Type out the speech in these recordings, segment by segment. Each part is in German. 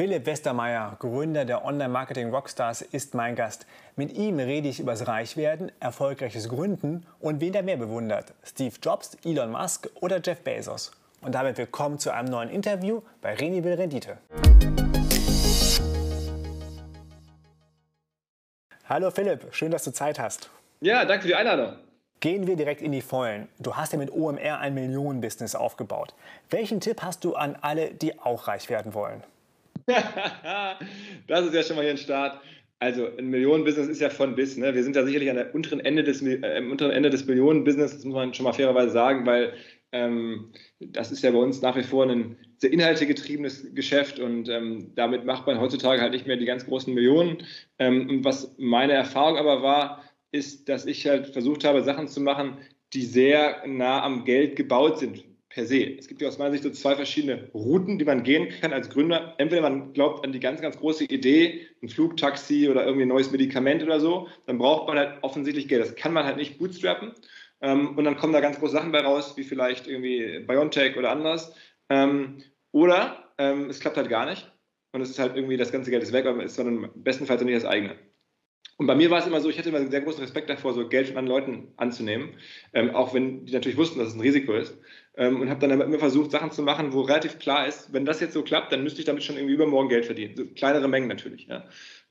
Philipp Westermeier, Gründer der Online-Marketing Rockstars, ist mein Gast. Mit ihm rede ich über das Reichwerden, erfolgreiches Gründen und wen er mehr bewundert. Steve Jobs, Elon Musk oder Jeff Bezos. Und damit willkommen zu einem neuen Interview bei Reni will Rendite. Hallo Philipp, schön, dass du Zeit hast. Ja, danke für die Einladung. Gehen wir direkt in die Vollen. Du hast ja mit OMR ein Millionenbusiness aufgebaut. Welchen Tipp hast du an alle, die auch reich werden wollen? das ist ja schon mal hier ein Start. Also ein Millionenbusiness ist ja von bis. Ne? Wir sind da sicherlich an der unteren Ende des, äh, unteren Ende des Millionenbusiness, das muss man schon mal fairerweise sagen, weil ähm, das ist ja bei uns nach wie vor ein sehr inhaltegetriebenes Geschäft und ähm, damit macht man heutzutage halt nicht mehr die ganz großen Millionen. Ähm, und was meine Erfahrung aber war, ist, dass ich halt versucht habe, Sachen zu machen, die sehr nah am Geld gebaut sind per se. Es gibt ja aus meiner Sicht so zwei verschiedene Routen, die man gehen kann als Gründer. Entweder man glaubt an die ganz, ganz große Idee, ein Flugtaxi oder irgendwie ein neues Medikament oder so, dann braucht man halt offensichtlich Geld. Das kann man halt nicht bootstrappen. Ähm, und dann kommen da ganz große Sachen bei raus, wie vielleicht irgendwie BioNTech oder anders. Ähm, oder ähm, es klappt halt gar nicht und es ist halt irgendwie das ganze Geld ist weg, aber es ist dann bestenfalls nicht das eigene. Und bei mir war es immer so, ich hatte immer einen sehr großen Respekt davor, so Geld von anderen Leuten anzunehmen, ähm, auch wenn die natürlich wussten, dass es ein Risiko ist. Ähm, und habe dann immer versucht, Sachen zu machen, wo relativ klar ist, wenn das jetzt so klappt, dann müsste ich damit schon irgendwie übermorgen Geld verdienen. So kleinere Mengen natürlich. Ja.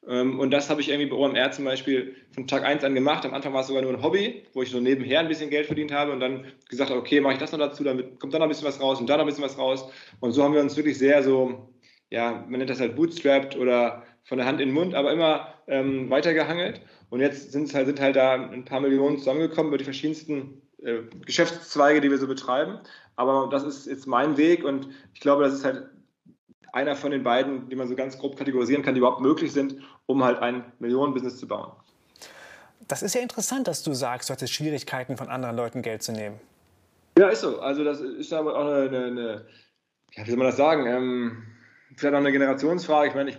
Ähm, und das habe ich irgendwie bei OMR zum Beispiel von Tag 1 an gemacht. Am Anfang war es sogar nur ein Hobby, wo ich so nebenher ein bisschen Geld verdient habe und dann gesagt habe, okay, mache ich das noch dazu, dann kommt da noch ein bisschen was raus und da noch ein bisschen was raus. Und so haben wir uns wirklich sehr so, ja, man nennt das halt bootstrapped oder von der Hand in den Mund, aber immer ähm, weitergehangelt. Und jetzt sind, halt, sind halt da ein paar Millionen zusammengekommen über die verschiedensten äh, Geschäftszweige, die wir so betreiben. Aber das ist jetzt mein Weg und ich glaube, das ist halt einer von den beiden, die man so ganz grob kategorisieren kann, die überhaupt möglich sind, um halt ein Millionenbusiness zu bauen. Das ist ja interessant, dass du sagst, du hattest Schwierigkeiten, von anderen Leuten Geld zu nehmen. Ja, ist so. Also das ist aber auch eine, eine ja, wie soll man das sagen? Ähm, vielleicht auch eine Generationsfrage. Ich meine, ich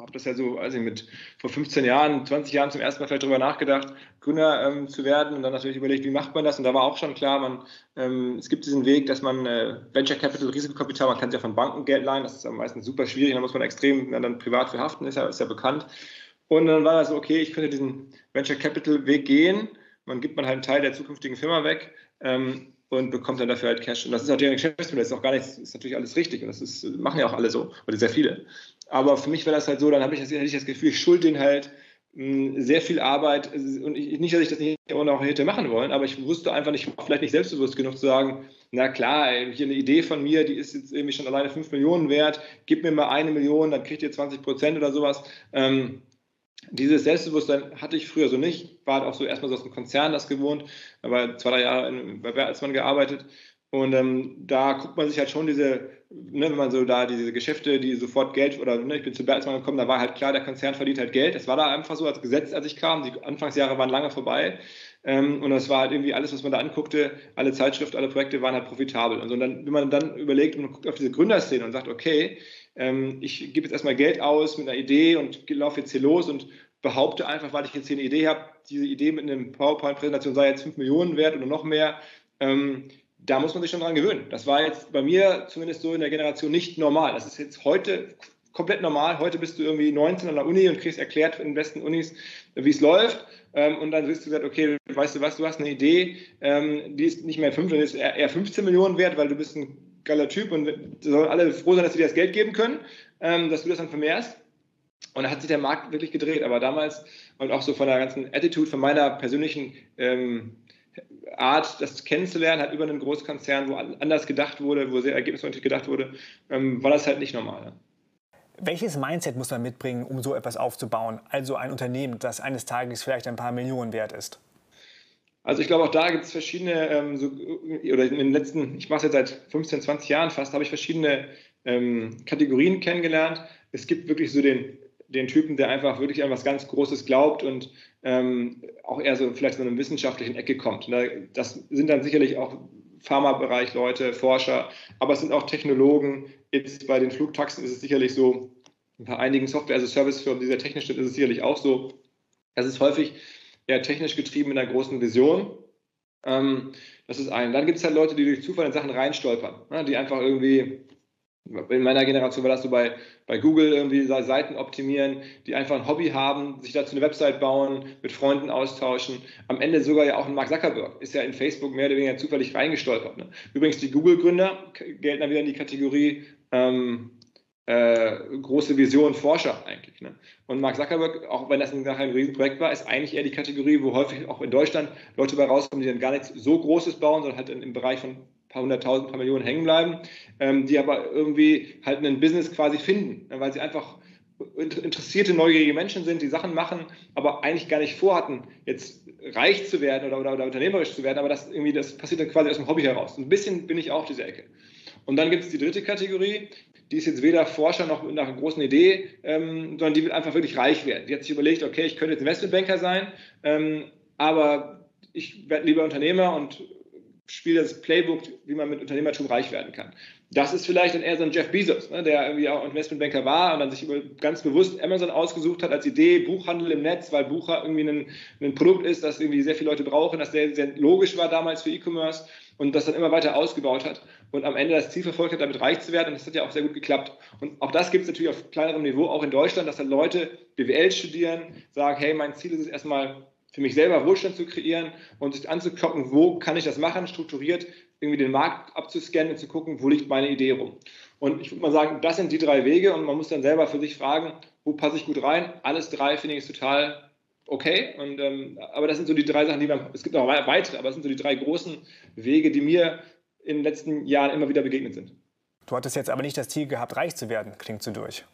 habe das ja so, weiß ich, mit vor 15 Jahren, 20 Jahren zum ersten Mal vielleicht darüber nachgedacht, Gründer ähm, zu werden und dann natürlich überlegt, wie macht man das? Und da war auch schon klar, man, ähm, es gibt diesen Weg, dass man äh, Venture Capital, Risikokapital, man kann ja von Banken Geld leihen, das ist am meisten super schwierig, da muss man extrem dann, dann privat für haften, ist ja, ist ja bekannt. Und dann war das so, okay, ich könnte diesen Venture Capital Weg gehen, man gibt man halt einen Teil der zukünftigen Firma weg. Ähm, und bekommt dann dafür halt Cash. Und das ist auch deren Geschäftsmodell, das ist auch gar nichts, ist natürlich alles richtig und das ist, machen ja auch alle so, oder sehr viele. Aber für mich wäre das halt so, dann habe ich, hätte ich das Gefühl, ich schulde denen halt hm, sehr viel Arbeit und ich, nicht, dass ich das nicht auch noch hätte machen wollen, aber ich wusste einfach nicht, vielleicht nicht selbstbewusst genug zu sagen, na klar, hier eine Idee von mir, die ist jetzt irgendwie schon alleine 5 Millionen wert, gib mir mal eine Million, dann kriegt ihr 20 Prozent oder sowas. Ähm, dieses Selbstbewusstsein hatte ich früher so nicht, war auch so erstmal so aus dem Konzern das gewohnt, aber zwei, drei Jahre bei Bertelsmann gearbeitet und ähm, da guckt man sich halt schon diese, ne, wenn man so da diese Geschäfte, die sofort Geld oder ne, ich bin zu Bertelsmann gekommen, da war halt klar, der Konzern verdient halt Geld. Das war da einfach so als Gesetz, als ich kam. Die Anfangsjahre waren lange vorbei. Ähm, und das war halt irgendwie alles, was man da anguckte, alle Zeitschriften, alle Projekte waren halt profitabel. Und, so, und dann, wenn man dann überlegt und guckt auf diese Gründerszene und sagt, okay, ähm, ich gebe jetzt erstmal Geld aus mit einer Idee und laufe jetzt hier los und behaupte einfach, weil ich jetzt hier eine Idee habe, diese Idee mit einer PowerPoint-Präsentation sei jetzt 5 Millionen wert oder noch mehr. Ähm, da muss man sich schon dran gewöhnen. Das war jetzt bei mir zumindest so in der Generation nicht normal. Das ist jetzt heute komplett normal. Heute bist du irgendwie 19 an der Uni und kriegst erklärt in den besten Unis, wie es läuft. Ähm, und dann wirst du gesagt, okay, weißt du was, du hast eine Idee, ähm, die ist nicht mehr 5, sondern ist eher 15 Millionen wert, weil du bist ein geiler Typ und sollen alle froh sein, dass sie dir das Geld geben können, ähm, dass du das dann vermehrst. Und da hat sich der Markt wirklich gedreht. Aber damals und auch so von der ganzen Attitude, von meiner persönlichen ähm, Art, das kennenzulernen, halt über einen Großkonzern, wo anders gedacht wurde, wo sehr ergebnisorientiert gedacht wurde, ähm, war das halt nicht normal. Welches Mindset muss man mitbringen, um so etwas aufzubauen? Also ein Unternehmen, das eines Tages vielleicht ein paar Millionen wert ist? Also ich glaube, auch da gibt es verschiedene, ähm, so, oder in den letzten, ich mache es jetzt seit 15, 20 Jahren fast, habe ich verschiedene ähm, Kategorien kennengelernt. Es gibt wirklich so den den Typen, der einfach wirklich an was ganz Großes glaubt und ähm, auch eher so vielleicht so in einer wissenschaftlichen Ecke kommt. Das sind dann sicherlich auch Pharmabereich Leute, Forscher, aber es sind auch Technologen. Jetzt bei den Flugtaxen ist es sicherlich so, bei einigen Software-as-a-Service-Firmen, die sehr technisch sind, ist es sicherlich auch so. Es ist häufig eher technisch getrieben mit einer großen Vision. Ähm, das ist ein. Dann gibt es halt Leute, die durch Zufall in Sachen reinstolpern, ne, die einfach irgendwie in meiner Generation war das so bei, bei Google irgendwie Seiten optimieren, die einfach ein Hobby haben, sich dazu eine Website bauen, mit Freunden austauschen. Am Ende sogar ja auch ein Mark Zuckerberg ist ja in Facebook mehr oder weniger zufällig reingestolpert. Ne? Übrigens, die Google-Gründer gelten dann wieder in die Kategorie ähm, äh, große Vision Forscher eigentlich. Ne? Und Mark Zuckerberg, auch wenn das nachher ein Riesenprojekt war, ist eigentlich eher die Kategorie, wo häufig auch in Deutschland Leute bei rauskommen, die dann gar nichts so Großes bauen, sondern halt im Bereich von paar hunderttausend, paar Millionen hängen bleiben, ähm, die aber irgendwie halt ein Business quasi finden, ne, weil sie einfach interessierte, neugierige Menschen sind, die Sachen machen, aber eigentlich gar nicht vorhatten, jetzt reich zu werden oder, oder, oder unternehmerisch zu werden, aber das irgendwie, das passiert dann quasi aus dem Hobby heraus. Ein bisschen bin ich auch diese Ecke. Und dann gibt es die dritte Kategorie, die ist jetzt weder Forscher noch nach einer großen Idee, ähm, sondern die will einfach wirklich reich werden. Die hat sich überlegt, okay, ich könnte jetzt Investmentbanker sein, ähm, aber ich werde lieber Unternehmer und spiele das Playbook, wie man mit Unternehmertum reich werden kann. Das ist vielleicht dann eher so ein Jeff Bezos, ne, der irgendwie auch Investmentbanker war und dann sich ganz bewusst Amazon ausgesucht hat als Idee, Buchhandel im Netz, weil Buch irgendwie ein, ein Produkt ist, das irgendwie sehr viele Leute brauchen, das sehr, sehr logisch war damals für E-Commerce und das dann immer weiter ausgebaut hat und am Ende das Ziel verfolgt hat, damit reich zu werden. Und das hat ja auch sehr gut geklappt. Und auch das gibt es natürlich auf kleinerem Niveau, auch in Deutschland, dass dann Leute BWL studieren, sagen, hey, mein Ziel ist es erstmal für mich selber Wohlstand zu kreieren und sich anzugucken, wo kann ich das machen, strukturiert irgendwie den Markt abzuscannen und zu gucken, wo liegt meine Idee rum. Und ich würde mal sagen, das sind die drei Wege und man muss dann selber für sich fragen, wo passe ich gut rein. Alles drei finde ich total okay. Und, ähm, aber das sind so die drei Sachen, die man, es gibt noch weitere, aber das sind so die drei großen Wege, die mir in den letzten Jahren immer wieder begegnet sind. Du hattest jetzt aber nicht das Ziel gehabt, reich zu werden, klingt so durch.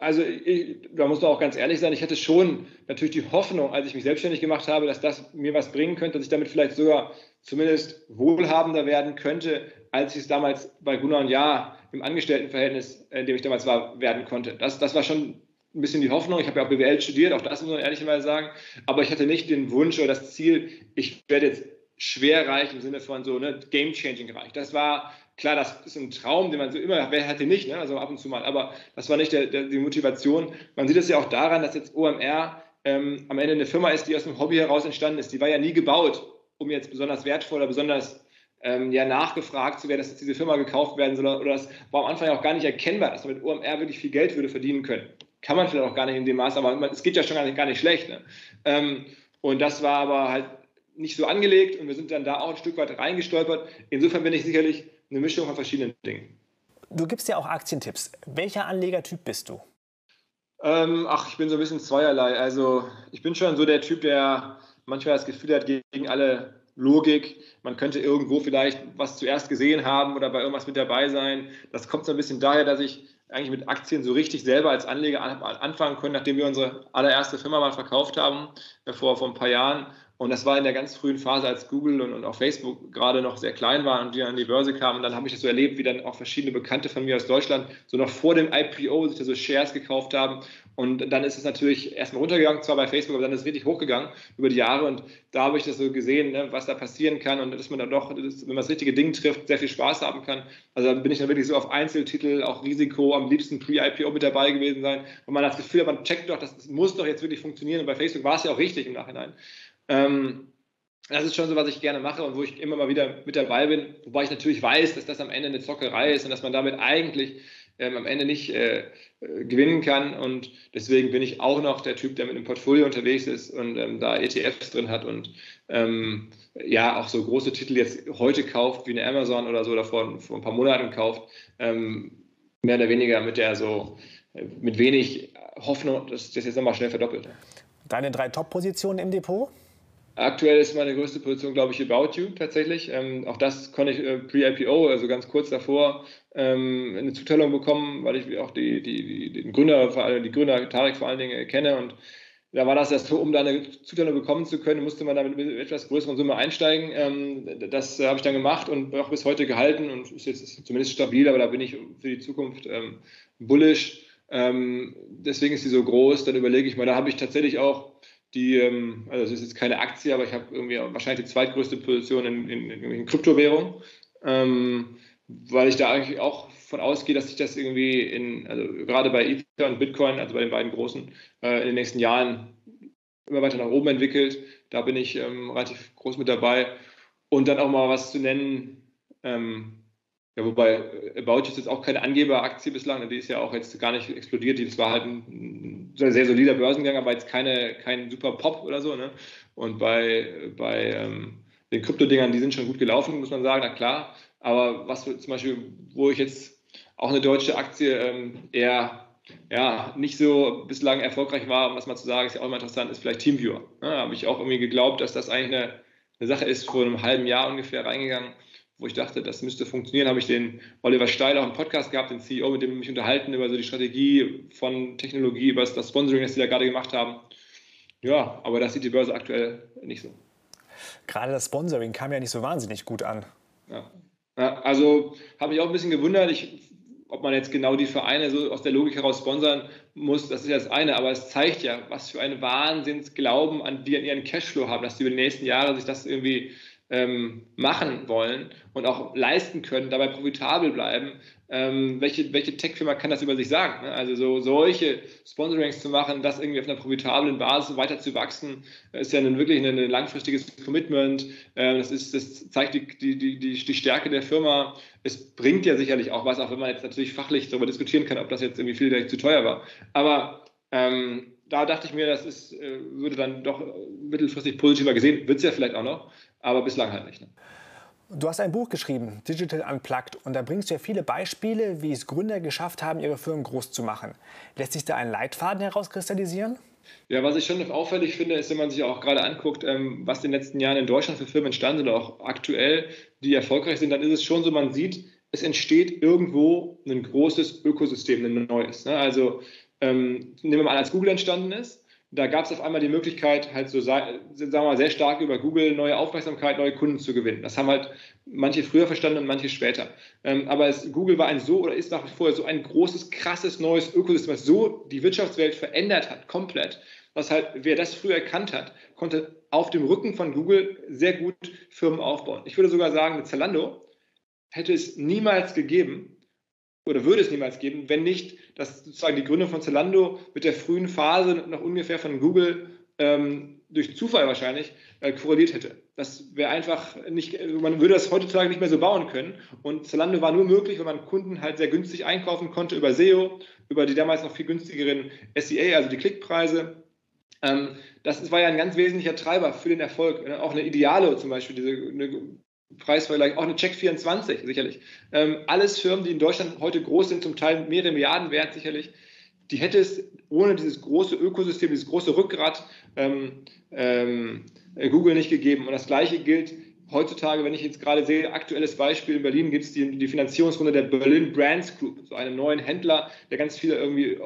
Also ich, da muss man auch ganz ehrlich sein, ich hatte schon natürlich die Hoffnung, als ich mich selbstständig gemacht habe, dass das mir was bringen könnte, dass ich damit vielleicht sogar zumindest wohlhabender werden könnte, als ich es damals bei Gunnar und Ja im Angestelltenverhältnis, in dem ich damals war, werden konnte. Das, das war schon ein bisschen die Hoffnung. Ich habe ja auch BWL studiert, auch das muss man ehrlicherweise sagen. Aber ich hatte nicht den Wunsch oder das Ziel, ich werde jetzt schwer reich im Sinne von so ne, game-changing reich. Das war klar, das ist ein Traum, den man so immer, wer hatte nicht, ne? also ab und zu mal, aber das war nicht der, der, die Motivation. Man sieht es ja auch daran, dass jetzt OMR ähm, am Ende eine Firma ist, die aus dem Hobby heraus entstanden ist. Die war ja nie gebaut, um jetzt besonders wertvoll oder besonders ähm, ja, nachgefragt zu werden, dass jetzt diese Firma gekauft werden soll. Oder das war am Anfang ja auch gar nicht erkennbar, dass man mit OMR wirklich viel Geld würde verdienen können. Kann man vielleicht auch gar nicht in dem Maß, aber es geht ja schon gar nicht, gar nicht schlecht. Ne? Ähm, und das war aber halt nicht so angelegt und wir sind dann da auch ein Stück weit reingestolpert. Insofern bin ich sicherlich eine Mischung von verschiedenen Dingen. Du gibst ja auch Aktientipps. Welcher Anlegertyp bist du? Ähm, ach, ich bin so ein bisschen zweierlei. Also ich bin schon so der Typ, der manchmal das Gefühl hat, gegen alle Logik, man könnte irgendwo vielleicht was zuerst gesehen haben oder bei irgendwas mit dabei sein. Das kommt so ein bisschen daher, dass ich eigentlich mit Aktien so richtig selber als Anleger anfangen können, nachdem wir unsere allererste Firma mal verkauft haben, äh, vor, vor ein paar Jahren und das war in der ganz frühen Phase, als Google und, und auch Facebook gerade noch sehr klein waren und die an die Börse kamen. Und dann habe ich das so erlebt, wie dann auch verschiedene Bekannte von mir aus Deutschland so noch vor dem IPO sich da so Shares gekauft haben. Und dann ist es natürlich erstmal runtergegangen, zwar bei Facebook, aber dann ist es wirklich hochgegangen über die Jahre. Und da habe ich das so gesehen, ne, was da passieren kann und dass man dann doch, wenn man das richtige Ding trifft, sehr viel Spaß haben kann. Also da bin ich dann wirklich so auf Einzeltitel, auch Risiko, am liebsten Pre-IPO mit dabei gewesen sein. Und man hat das Gefühl, man checkt doch, das muss doch jetzt wirklich funktionieren. Und bei Facebook war es ja auch richtig im Nachhinein. Ähm, das ist schon so, was ich gerne mache und wo ich immer mal wieder mit dabei bin, wobei ich natürlich weiß, dass das am Ende eine Zockerei ist und dass man damit eigentlich ähm, am Ende nicht äh, äh gewinnen kann. Und deswegen bin ich auch noch der Typ, der mit einem Portfolio unterwegs ist und ähm, da ETFs drin hat und ähm, ja auch so große Titel jetzt heute kauft, wie eine Amazon oder so, oder vor, vor ein paar Monaten kauft, ähm, mehr oder weniger mit der so äh, mit wenig Hoffnung, dass das jetzt nochmal schnell verdoppelt. Deine drei Top-Positionen im Depot? Aktuell ist meine größte Position, glaube ich, About You tatsächlich. Ähm, auch das konnte ich äh, pre-IPO, also ganz kurz davor, ähm, eine Zuteilung bekommen, weil ich auch die, die, die, den Gründer, vor allem, die Gründer Tarek vor allen Dingen äh, kenne. Und da war das erst um da eine Zuteilung bekommen zu können, musste man da mit etwas größeren Summe einsteigen. Ähm, das habe ich dann gemacht und auch bis heute gehalten und ist jetzt zumindest stabil, aber da bin ich für die Zukunft ähm, bullish. Ähm, deswegen ist sie so groß. Dann überlege ich mal, da habe ich tatsächlich auch die, ähm, also das ist jetzt keine Aktie, aber ich habe irgendwie wahrscheinlich die zweitgrößte Position in, in, in, in Kryptowährung, ähm, weil ich da eigentlich auch von ausgehe, dass sich das irgendwie in, also gerade bei Ether und Bitcoin, also bei den beiden großen, äh, in den nächsten Jahren immer weiter nach oben entwickelt. Da bin ich ähm, relativ groß mit dabei. Und dann auch mal was zu nennen, ähm, ja, wobei About ist jetzt auch keine Angeberaktie bislang, die ist ja auch jetzt gar nicht explodiert, das war halt ein sehr, sehr solider Börsengang, aber jetzt keine, kein super Pop oder so. Ne? Und bei, bei ähm, den Kryptodingern, die sind schon gut gelaufen, muss man sagen, na klar. Aber was zum Beispiel, wo ich jetzt auch eine deutsche Aktie ähm, eher ja, nicht so bislang erfolgreich war, um das mal zu sagen, ist ja auch immer interessant, ist vielleicht Teamviewer. Ja, da habe ich auch irgendwie geglaubt, dass das eigentlich eine, eine Sache ist, vor einem halben Jahr ungefähr reingegangen, wo ich dachte, das müsste funktionieren, habe ich den Oliver Steil auch im Podcast gehabt, den CEO, mit dem ich mich unterhalten über so die Strategie von Technologie, über das Sponsoring, das sie da gerade gemacht haben. Ja, aber das sieht die Börse aktuell nicht so. Gerade das Sponsoring kam ja nicht so wahnsinnig gut an. Ja. ja also habe ich auch ein bisschen gewundert. Ich ob man jetzt genau die Vereine so aus der Logik heraus sponsern muss, das ist ja das eine, aber es zeigt ja, was für einen Wahnsinnsglauben an die an ihren Cashflow haben, dass die über die nächsten Jahre sich das irgendwie ähm, machen wollen und auch leisten können, dabei profitabel bleiben. Ähm, welche, welche Tech-Firma kann das über sich sagen? Ne? Also so solche Sponsorings zu machen, das irgendwie auf einer profitablen Basis weiter zu wachsen, ist ja ein, wirklich ein, ein langfristiges Commitment. Ähm, das, ist, das zeigt die, die, die, die Stärke der Firma. Es bringt ja sicherlich auch was, auch wenn man jetzt natürlich fachlich darüber diskutieren kann, ob das jetzt irgendwie viel zu teuer war. Aber ähm, da dachte ich mir, das ist, äh, würde dann doch mittelfristig positiver gesehen, wird es ja vielleicht auch noch aber bislang halt nicht. Ne? Du hast ein Buch geschrieben, Digital Unplugged, und da bringst du ja viele Beispiele, wie es Gründer geschafft haben, ihre Firmen groß zu machen. Lässt sich da ein Leitfaden herauskristallisieren? Ja, was ich schon auffällig finde, ist, wenn man sich auch gerade anguckt, ähm, was in den letzten Jahren in Deutschland für Firmen entstanden sind, auch aktuell, die erfolgreich sind, dann ist es schon so, man sieht, es entsteht irgendwo ein großes Ökosystem, ein neues. Ne? Also ähm, nehmen wir mal an, als Google entstanden ist, da gab es auf einmal die Möglichkeit, halt so, sagen wir mal, sehr stark über Google neue Aufmerksamkeit, neue Kunden zu gewinnen. Das haben halt manche früher verstanden und manche später. Ähm, aber es, Google war ein so oder ist nach wie vor so ein großes, krasses neues Ökosystem, was so die Wirtschaftswelt verändert hat, komplett. Was halt, wer das früher erkannt hat, konnte auf dem Rücken von Google sehr gut Firmen aufbauen. Ich würde sogar sagen, mit Zalando hätte es niemals gegeben, oder würde es niemals geben, wenn nicht, dass sozusagen die Gründung von Zalando mit der frühen Phase noch ungefähr von Google ähm, durch Zufall wahrscheinlich äh, korreliert hätte. Das wäre einfach nicht, man würde das heutzutage nicht mehr so bauen können. Und Zalando war nur möglich, weil man Kunden halt sehr günstig einkaufen konnte über SEO, über die damals noch viel günstigeren SEA, also die Klickpreise. Ähm, das war ja ein ganz wesentlicher Treiber für den Erfolg. Auch eine Ideale zum Beispiel, diese eine Preisvergleich, auch eine Check24 sicherlich. Ähm, alles Firmen, die in Deutschland heute groß sind, zum Teil mehrere Milliarden wert sicherlich, die hätte es ohne dieses große Ökosystem, dieses große Rückgrat ähm, ähm, Google nicht gegeben. Und das Gleiche gilt heutzutage, wenn ich jetzt gerade sehe, aktuelles Beispiel in Berlin gibt es die, die, Finanzierungsrunde der Berlin Brands Group, so einen neuen Händler, der ganz viele irgendwie äh,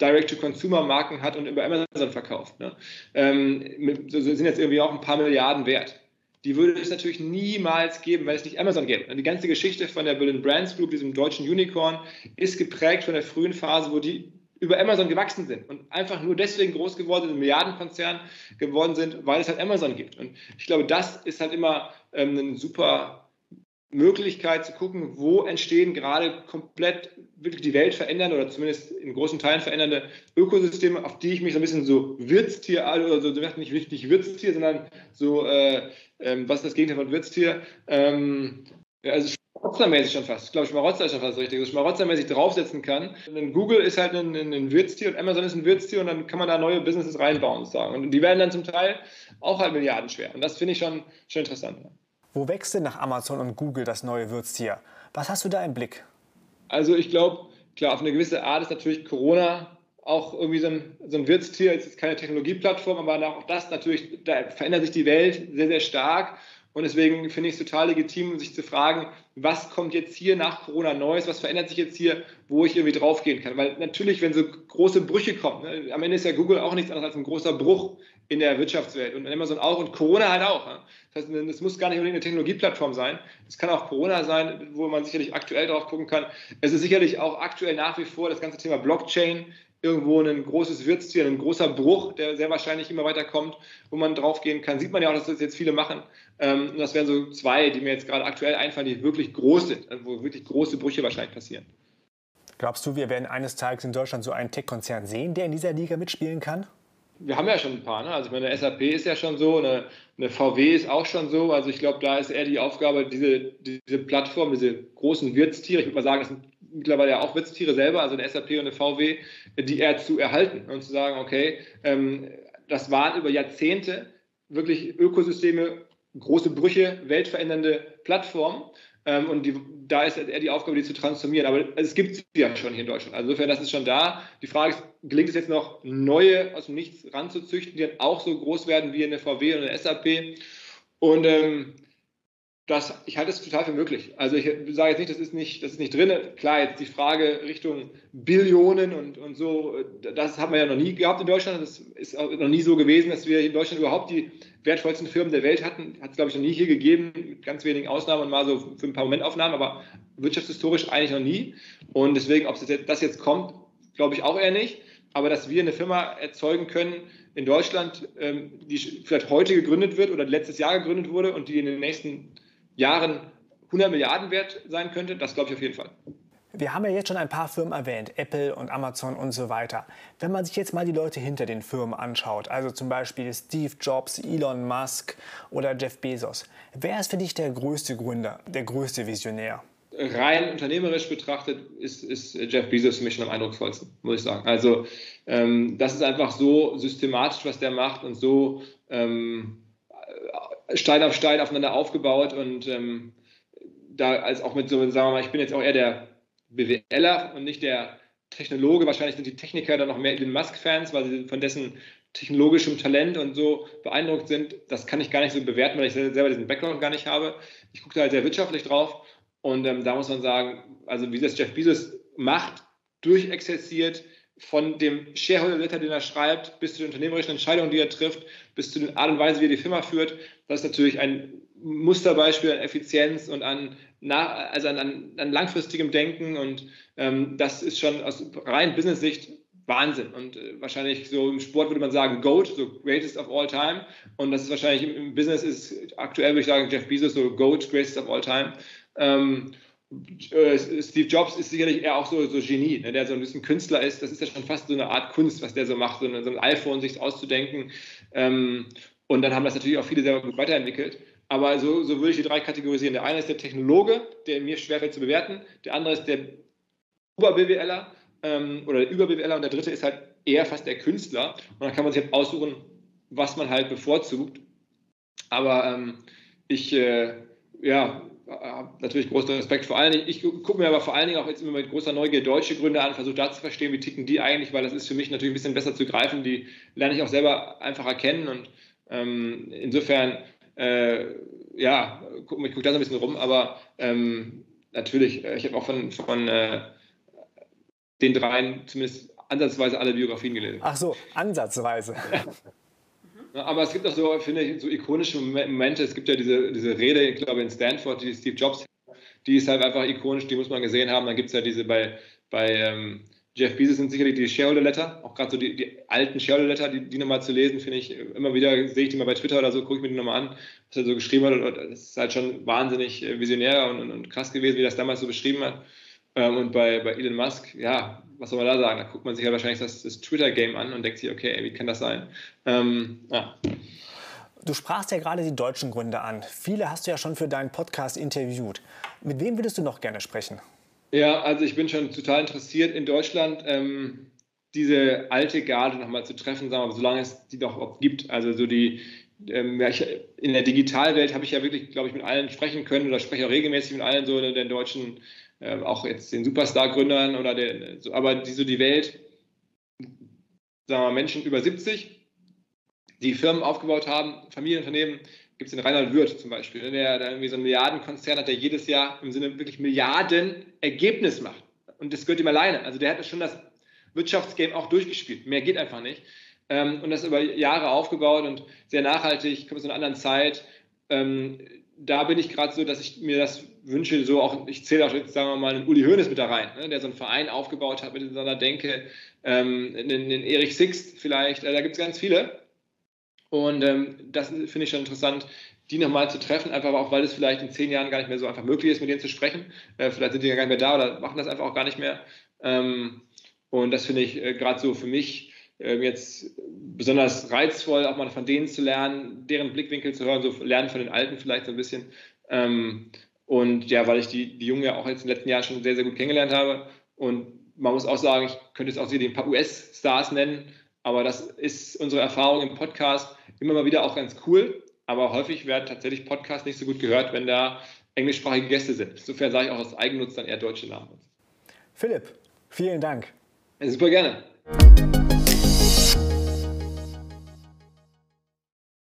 Direct-to-Consumer-Marken hat und über Amazon verkauft. Ne? Ähm, so sind jetzt irgendwie auch ein paar Milliarden wert die würde es natürlich niemals geben, weil es nicht Amazon gäbe. Und die ganze Geschichte von der Berlin Brands Group, diesem deutschen Unicorn, ist geprägt von der frühen Phase, wo die über Amazon gewachsen sind und einfach nur deswegen groß geworden sind, ein Milliardenkonzern geworden sind, weil es halt Amazon gibt. Und ich glaube, das ist halt immer ähm, eine super Möglichkeit zu gucken, wo entstehen gerade komplett wirklich die Welt verändern oder zumindest in großen Teilen verändernde Ökosysteme, auf die ich mich so ein bisschen so Wirtstier, oder so, nicht, nicht Wirtstier, sondern so, äh, ähm, was ist das Gegenteil von Wirtstier? Ähm, also schmarotzermäßig schon fast. Ich glaube, Schmarotzer ist schon fast richtig. Also schmarotzermäßig draufsetzen kann. Denn Google ist halt ein, ein, Wirtstier und Amazon ist ein Wirtstier und dann kann man da neue Businesses reinbauen, sozusagen. Und die werden dann zum Teil auch halt milliardenschwer. Und das finde ich schon, schon interessant. Wo wächst denn nach Amazon und Google das neue Wirtstier? Was hast du da im Blick? Also ich glaube, klar, auf eine gewisse Art ist natürlich Corona auch irgendwie so ein, so ein Wirtstier. Es ist keine Technologieplattform, aber auch das natürlich, da verändert sich die Welt sehr, sehr stark. Und deswegen finde ich es total legitim, sich zu fragen, was kommt jetzt hier nach Corona Neues, was verändert sich jetzt hier, wo ich irgendwie draufgehen kann. Weil natürlich, wenn so große Brüche kommen, ne, am Ende ist ja Google auch nichts anderes als ein großer Bruch in der Wirtschaftswelt und Amazon auch und Corona halt auch. Das heißt, es muss gar nicht unbedingt eine Technologieplattform sein. Es kann auch Corona sein, wo man sicherlich aktuell drauf gucken kann. Es ist sicherlich auch aktuell nach wie vor das ganze Thema Blockchain irgendwo ein großes Wirtstier, ein großer Bruch, der sehr wahrscheinlich immer weiter kommt, wo man draufgehen kann. Sieht man ja auch, dass das jetzt viele machen. Ähm, und das wären so zwei, die mir jetzt gerade aktuell einfallen, die wirklich groß sind, also wo wirklich große Brüche wahrscheinlich passieren. Glaubst du, wir werden eines Tages in Deutschland so einen Tech-Konzern sehen, der in dieser Liga mitspielen kann? Wir haben ja schon ein paar. Ne? Also ich meine, eine SAP ist ja schon so, eine, eine VW ist auch schon so. Also ich glaube, da ist eher die Aufgabe, diese, diese Plattform, diese großen Wirtstiere, ich würde mal sagen, das sind mittlerweile ja auch Wirtstiere selber, also eine SAP und eine VW, die eher zu erhalten und zu sagen, okay, ähm, das waren über Jahrzehnte wirklich Ökosysteme, große Brüche, weltverändernde Plattformen. Ähm, und die, da ist eher die Aufgabe, die zu transformieren. Aber es gibt sie ja schon hier in Deutschland. Also insofern, das ist schon da. Die Frage ist, gelingt es jetzt noch, neue aus dem Nichts ranzuzüchten, die dann auch so groß werden wie eine VW oder eine SAP? Und ähm, das, ich halte es total für möglich. Also ich sage jetzt nicht, das ist nicht, das ist nicht drin. Klar, jetzt die Frage Richtung Billionen und, und so, das haben wir ja noch nie gehabt in Deutschland. Das ist auch noch nie so gewesen, dass wir in Deutschland überhaupt die wertvollsten Firmen der Welt hatten. Hat es, glaube ich, noch nie hier gegeben, mit ganz wenigen Ausnahmen und mal so für ein paar Momentaufnahmen, aber wirtschaftshistorisch eigentlich noch nie. Und deswegen, ob das jetzt kommt, glaube ich auch eher nicht. Aber dass wir eine Firma erzeugen können in Deutschland, ähm, die vielleicht heute gegründet wird oder letztes Jahr gegründet wurde und die in den nächsten Jahren 100 Milliarden wert sein könnte, das glaube ich auf jeden Fall. Wir haben ja jetzt schon ein paar Firmen erwähnt, Apple und Amazon und so weiter. Wenn man sich jetzt mal die Leute hinter den Firmen anschaut, also zum Beispiel Steve Jobs, Elon Musk oder Jeff Bezos, wer ist für dich der größte Gründer, der größte Visionär? Rein unternehmerisch betrachtet ist, ist Jeff Bezos für mich schon am eindrucksvollsten, muss ich sagen. Also ähm, das ist einfach so systematisch, was der macht und so ähm, Stein auf Stein aufeinander aufgebaut und ähm, da als auch mit so, sagen wir mal, ich bin jetzt auch eher der BWLer und nicht der Technologe. Wahrscheinlich sind die Techniker dann noch mehr Elon Musk-Fans, weil sie von dessen technologischem Talent und so beeindruckt sind. Das kann ich gar nicht so bewerten, weil ich selber diesen Background gar nicht habe. Ich gucke da halt sehr wirtschaftlich drauf und ähm, da muss man sagen, also wie das Jeff Bezos macht, durchexerziert, von dem Shareholder Letter, den er schreibt, bis zu den unternehmerischen Entscheidungen, die er trifft, bis zu den Art und Weise, wie er die Firma führt. Das ist natürlich ein Musterbeispiel an Effizienz und an, also an, an, an langfristigem Denken. Und ähm, das ist schon aus rein Business-Sicht Wahnsinn. Und äh, wahrscheinlich so im Sport würde man sagen GOAT, so greatest of all time. Und das ist wahrscheinlich im, Business ist aktuell würde ich sagen Jeff Bezos so GOAT, greatest of all time. Ähm, äh, Steve Jobs ist sicherlich eher auch so, so Genie, ne, der so ein bisschen Künstler ist. Das ist ja schon fast so eine Art Kunst, was der so macht, so, ein iPhone sich auszudenken. Ähm, und dann haben das natürlich auch viele selber gut weiterentwickelt. Aber so, so würde ich die drei kategorisieren. Der eine ist der Technologe, der mir schwerfällt zu bewerten. Der andere ist der Ober-BWLer ähm, oder der Über-BWLer. Und der dritte ist halt eher fast der Künstler. Und dann kann man sich halt aussuchen, was man halt bevorzugt. Aber ähm, ich, äh, ja, habe natürlich großen Respekt vor allen Dingen. Ich gucke mir aber vor allen Dingen auch jetzt immer mit großer Neugier deutsche Gründe an, versuche da zu verstehen, wie ticken die eigentlich, weil das ist für mich natürlich ein bisschen besser zu greifen. Die lerne ich auch selber einfach erkennen und ähm, insofern, äh, ja, guck, ich gucke da so ein bisschen rum, aber ähm, natürlich, äh, ich habe auch von, von äh, den dreien zumindest ansatzweise alle Biografien gelesen. Ach so, ansatzweise. Aber es gibt auch so, finde ich, so ikonische Momente. Es gibt ja diese, diese Rede, ich glaube, in Stanford, die Steve Jobs, die ist halt einfach ikonisch, die muss man gesehen haben. Dann gibt es ja diese bei, bei ähm, Jeff Bezos sind sicherlich die Shareholder Letter, auch gerade so die, die, alten Shareholder Letter, die, die nochmal zu lesen, finde ich immer wieder, sehe ich die mal bei Twitter oder so, gucke ich mir die nochmal an, was er so geschrieben hat. Und das ist halt schon wahnsinnig äh, visionär und, und, und krass gewesen, wie das damals so beschrieben hat. Ähm, und bei, bei Elon Musk, ja, was soll man da sagen? Da guckt man sich ja wahrscheinlich das, das Twitter-Game an und denkt sich, okay, wie kann das sein? Ähm, ja. Du sprachst ja gerade die deutschen Gründer an. Viele hast du ja schon für deinen Podcast interviewt. Mit wem würdest du noch gerne sprechen? Ja, also ich bin schon total interessiert in Deutschland. Ähm, diese alte Garde nochmal zu treffen, sagen wir mal, solange es die noch gibt. Also so die, ähm, ja, ich, in der Digitalwelt habe ich ja wirklich, glaube ich, mit allen sprechen können oder spreche auch regelmäßig mit allen so den deutschen äh, auch jetzt den Superstar-Gründern oder der, so, aber die so die Welt, sagen wir mal, Menschen über 70, die Firmen aufgebaut haben, Familienunternehmen, gibt es den Reinhard Wirth zum Beispiel, ne, der, der irgendwie so einen Milliardenkonzern hat, der jedes Jahr im Sinne wirklich Milliarden Ergebnis macht. Und das gehört ihm alleine. Also der hat schon das Wirtschaftsgame auch durchgespielt. Mehr geht einfach nicht. Ähm, und das über Jahre aufgebaut und sehr nachhaltig, kommt aus einer anderen Zeit. Ähm, da bin ich gerade so, dass ich mir das wünsche, so auch, ich zähle auch jetzt, sagen wir mal, einen Uli Hoeneß mit da rein, ne, der so einen Verein aufgebaut hat mit seiner Denke, ähm, den, den Erich Sixt vielleicht, äh, da gibt es ganz viele. Und ähm, das finde ich schon interessant, die nochmal zu treffen, einfach auch, weil es vielleicht in zehn Jahren gar nicht mehr so einfach möglich ist, mit denen zu sprechen. Äh, vielleicht sind die ja gar nicht mehr da oder machen das einfach auch gar nicht mehr. Ähm, und das finde ich äh, gerade so für mich ähm, jetzt besonders reizvoll, auch mal von denen zu lernen, deren Blickwinkel zu hören, so lernen von den Alten vielleicht so ein bisschen. Ähm, und ja, weil ich die, die Jungen ja auch jetzt im letzten Jahr schon sehr, sehr gut kennengelernt habe. Und man muss auch sagen, ich könnte jetzt auch sie ein paar US-Stars nennen, aber das ist unsere Erfahrung im Podcast immer mal wieder auch ganz cool. Aber häufig werden tatsächlich Podcasts nicht so gut gehört, wenn da englischsprachige Gäste sind. Insofern sage ich auch aus Eigennutz dann eher deutsche Namen. Philipp, vielen Dank. Super gerne.